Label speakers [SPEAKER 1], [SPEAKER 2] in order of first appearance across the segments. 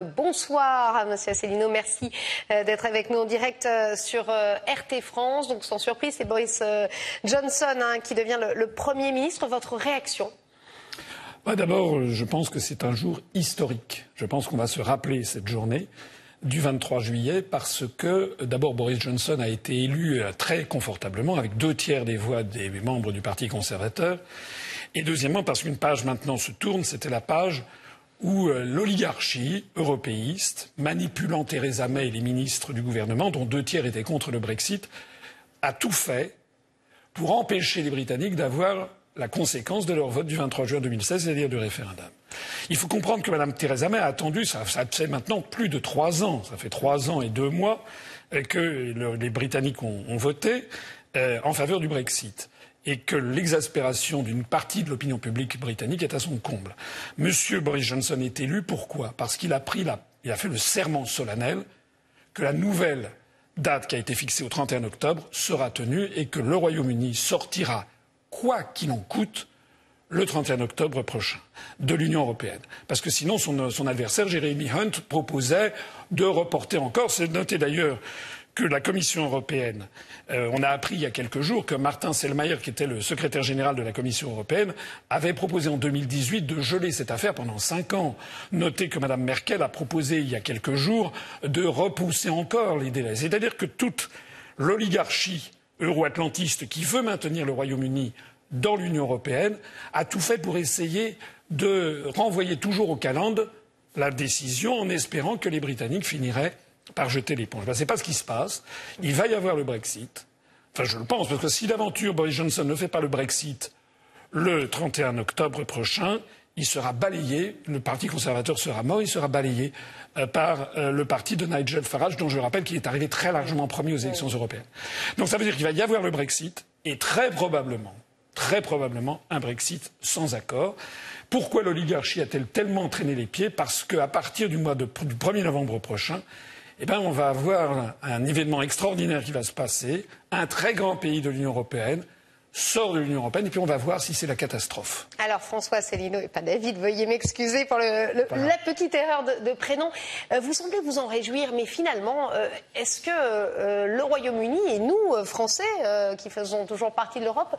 [SPEAKER 1] Bonsoir, Monsieur Asselineau. Merci euh, d'être avec nous en direct euh, sur euh, RT France. Donc, sans surprise, c'est Boris Johnson hein, qui devient le, Premier ministre. Votre réaction?
[SPEAKER 2] Bah, D'abord, je pense que c'est un jour historique. Je pense qu'on va se rappeler cette journée du 23 juillet parce que d'abord Boris Johnson a été élu très confortablement avec deux tiers des voix des membres du Parti conservateur et deuxièmement parce qu'une page maintenant se tourne, c'était la page où euh, l'oligarchie européiste, manipulant Theresa May et les ministres du gouvernement, dont deux tiers étaient contre le Brexit, a tout fait pour empêcher les Britanniques d'avoir la conséquence de leur vote du 23 juin 2016, c'est-à-dire du référendum. Il faut comprendre que Mme Theresa May a attendu, ça, fait maintenant plus de trois ans, ça fait trois ans et deux mois euh, que les Britanniques ont, voté euh, en faveur du Brexit et que l'exaspération d'une partie de l'opinion publique britannique est à son comble. Monsieur Boris Johnson est élu pourquoi? Parce qu'il a pris la, il a fait le serment solennel que la nouvelle date qui a été fixée au 31 octobre sera tenue et que le Royaume-Uni sortira, quoi qu'il en coûte, le 31 octobre prochain de l'Union européenne. Parce que sinon, son, son adversaire, Jeremy Hunt, proposait de reporter encore. C'est noté d'ailleurs que la Commission européenne, euh, on a appris il y a quelques jours que Martin Selmayr, qui était le secrétaire général de la Commission européenne, avait proposé en 2018 de geler cette affaire pendant cinq ans. Notez que Mme Merkel a proposé il y a quelques jours de repousser encore les délais. C'est-à-dire que toute l'oligarchie euro-atlantiste qui veut maintenir le Royaume-Uni dans l'Union européenne a tout fait pour essayer de renvoyer toujours au calende la décision en espérant que les Britanniques finiraient par jeter l'éponge. Ben, Ce n'est pas ce qui se passe. Il va y avoir le Brexit. Enfin, je le pense, parce que si d'aventure Boris Johnson ne fait pas le Brexit le 31 octobre prochain, il sera balayé, le Parti conservateur sera mort, il sera balayé euh, par euh, le parti de Nigel Farage, dont je rappelle qu'il est arrivé très largement premier aux élections européennes. Donc ça veut dire qu'il va y avoir le Brexit et très probablement, très probablement un Brexit sans accord. Pourquoi l'oligarchie a-t-elle tellement entraîné les pieds? Parce qu'à partir du mois du 1er novembre prochain, eh ben, on va avoir un événement extraordinaire qui va se passer. Un très grand pays de l'Union européenne sort de l'Union européenne et puis on va voir si c'est la catastrophe.
[SPEAKER 1] Alors François Célineau et pas David, veuillez m'excuser pour la petite erreur de, prénom. Euh, vous semblez vous en réjouir, mais finalement, euh, est-ce que euh, le Royaume-Uni et nous, Français, qui faisons toujours partie de l'Europe,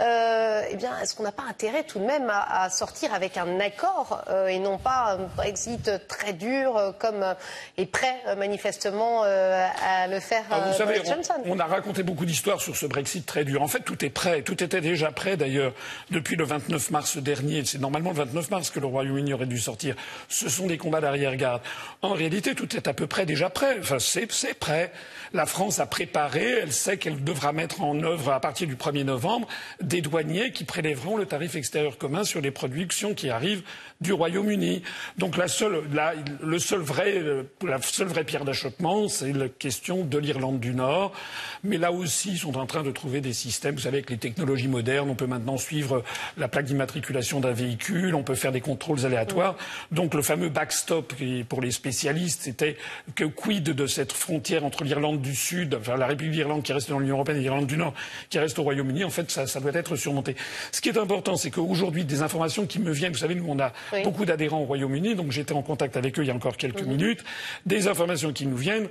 [SPEAKER 1] eh bien, est-ce qu'on n'a pas intérêt tout de même à, sortir avec un accord et non pas un Brexit très dur comme est prêt manifestement à le faire
[SPEAKER 2] ah, vous savez, Johnson? on a raconté beaucoup d'histoires sur ce Brexit très dur. En fait, tout est prêt tout était déjà prêt d'ailleurs depuis le 29 mars dernier. C'est normalement le 29 mars que le Royaume-Uni aurait dû sortir. Ce sont des combats d'arrière-garde. En réalité, tout est à peu près déjà prêt. Enfin, c'est prêt. La France a préparé, elle sait qu'elle devra mettre en œuvre à partir du 1er novembre des douaniers qui prélèveront le tarif extérieur commun sur les productions qui arrivent du Royaume-Uni. Donc la seule, le seul vrai, la seule vraie pierre d'achoppement, c'est la question de l'Irlande du Nord. Mais là aussi, ils sont en train de trouver des systèmes. Vous savez, avec les technologies modernes, on peut maintenant suivre la plaque d'immatriculation d'un véhicule, on peut faire des contrôles aléatoires. Donc le fameux backstop pour les spécialistes, c'était que quid de cette frontière entre l'Irlande du Sud, enfin la République d'Irlande qui reste dans l'Union européenne et l'Irlande du Nord qui reste au Royaume-Uni. En fait, ça, ça doit être surmonté. Ce qui est important, c'est qu'aujourd'hui, des informations qui me viennent, vous savez, nous on a beaucoup d'adhérents au Royaume-Uni, donc j'étais en contact avec eux il y a encore quelques mhm. minutes. Des informations qui nous viennent.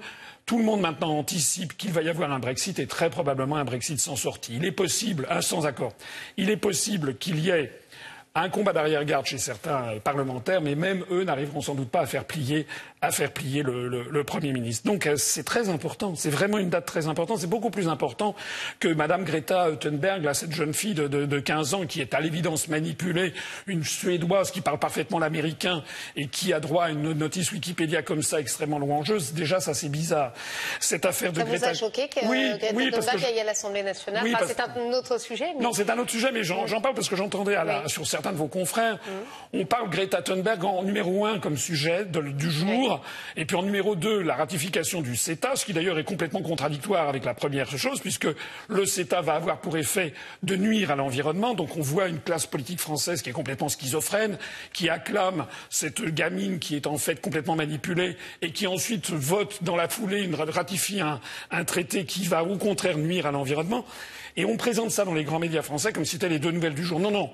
[SPEAKER 2] Tout le monde maintenant anticipe qu'il va y avoir un Brexit et très probablement un Brexit sans sortie. Il est possible, un sans accord, il est possible qu'il y ait un combat d'arrière-garde chez certains parlementaires, mais même eux n'arriveront sans doute pas à faire plier, à faire plier le, Premier ministre. Donc euh, c'est très important, c'est vraiment une date très importante, c'est beaucoup plus important que Madame Greta Thunberg, cette jeune fille de, de, 15 ans qui est à l'évidence manipulée, une Suédoise qui parle parfaitement l'américain et qui a droit à une notice Wikipédia comme ça extrêmement louangeuse. Déjà, ça c'est bizarre.
[SPEAKER 1] Cette affaire de ça Greta... vous a choqué que oui, Greta oui, Thunberg aille à l'Assemblée nationale? C'est un autre sujet.
[SPEAKER 2] Non, c'est un autre sujet, mais j'en parle parce que j'entendais sur certains de vos confrères. On parle Greta Thunberg en numéro un comme sujet du jour, et puis en numéro deux, la ratification du CETA, ce qui d'ailleurs est complètement contradictoire avec la première chose, puisque le CETA va avoir pour effet de nuire à l'environnement. Donc on voit une classe politique française qui est complètement schizophrène, qui acclame cette gamine qui est en fait complètement manipulée et qui ensuite vote dans la foulée, une, ratifie un, un traité qui va au contraire nuire à l'environnement. Et on présente ça dans les grands médias français comme si c'était les deux nouvelles du jour. Non, non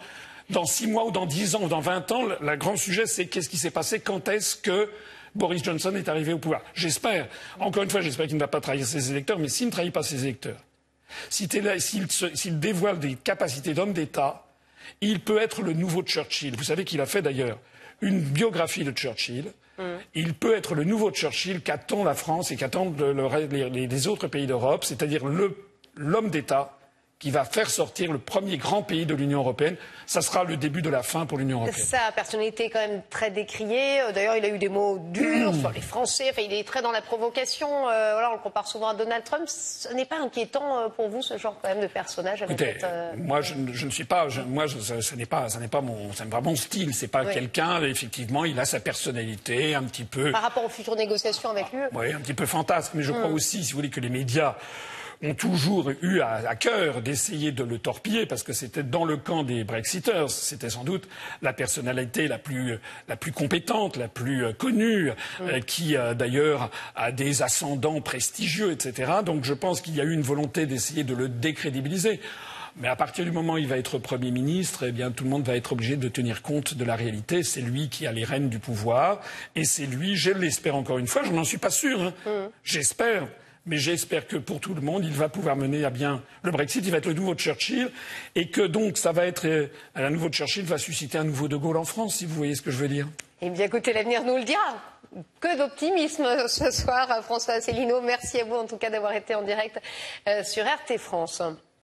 [SPEAKER 2] dans six mois ou dans dix ans ou dans vingt ans, le grand sujet, c'est qu'est-ce qui s'est passé, quand est-ce que Boris Johnson est arrivé au pouvoir. J'espère. Encore une fois, j'espère qu'il ne va pas trahir ses électeurs, mais s'il ne trahit pas ses électeurs, s'il dévoile des capacités d'homme d'État, il peut être le nouveau Churchill. Vous savez qu'il a fait d'ailleurs une biographie de Churchill. Mm. Il peut être le nouveau Churchill qu'attend la France et qu'attendent les, autres pays d'Europe, c'est-à-dire l'homme d'État qui va faire sortir le premier grand pays de l'Union européenne. Ça sera le début de la fin pour l'Union européenne.
[SPEAKER 1] Sa personnalité est quand même très décriée. Euh, d'ailleurs, il a eu des mots durs sur les Français. Enfin, il est très dans la provocation. Euh, voilà, on le compare souvent à Donald Trump. Ce n'est pas inquiétant euh, pour vous, ce genre quand même de personnage
[SPEAKER 2] Écoutez, moi, je, ne suis pas. moi, ce n'est pas, n'est pas mon, pas mon style. C'est pas quelqu'un. Effectivement, il a sa personnalité un petit peu.
[SPEAKER 1] Par rapport aux futures négociations avec lui.
[SPEAKER 2] Oui, un petit peu fantasque. Mais je crois hmm. aussi, si vous voulez, que les médias ont toujours eu à, cœur d'essayer de le torpiller parce que c'était dans le camp des Brexiters. C'était sans doute la personnalité la plus, la plus compétente, la plus euh, connue, euh, qui euh, d'ailleurs a des ascendants prestigieux, etc. Donc je pense qu'il y a eu une volonté d'essayer de le décrédibiliser. Mais à partir du moment où il va être Premier ministre, eh bien, tout le monde va être obligé de tenir compte de la réalité. C'est lui qui a les rênes du pouvoir. Et c'est lui, je l'espère encore une fois, je n'en suis pas sûr, hein. mmh. j'espère, mais j'espère que pour tout le monde, il va pouvoir mener à bien le Brexit. Il va être le nouveau Churchill et que donc ça va être euh, un nouveau Churchill va susciter un nouveau De Gaulle en France, si vous voyez ce que je veux dire.
[SPEAKER 1] Eh bien, écoutez, l'avenir nous le dira. Que d'optimisme ce soir, François Asselineau. Merci à vous en tout cas d'avoir été en direct euh, sur RT France.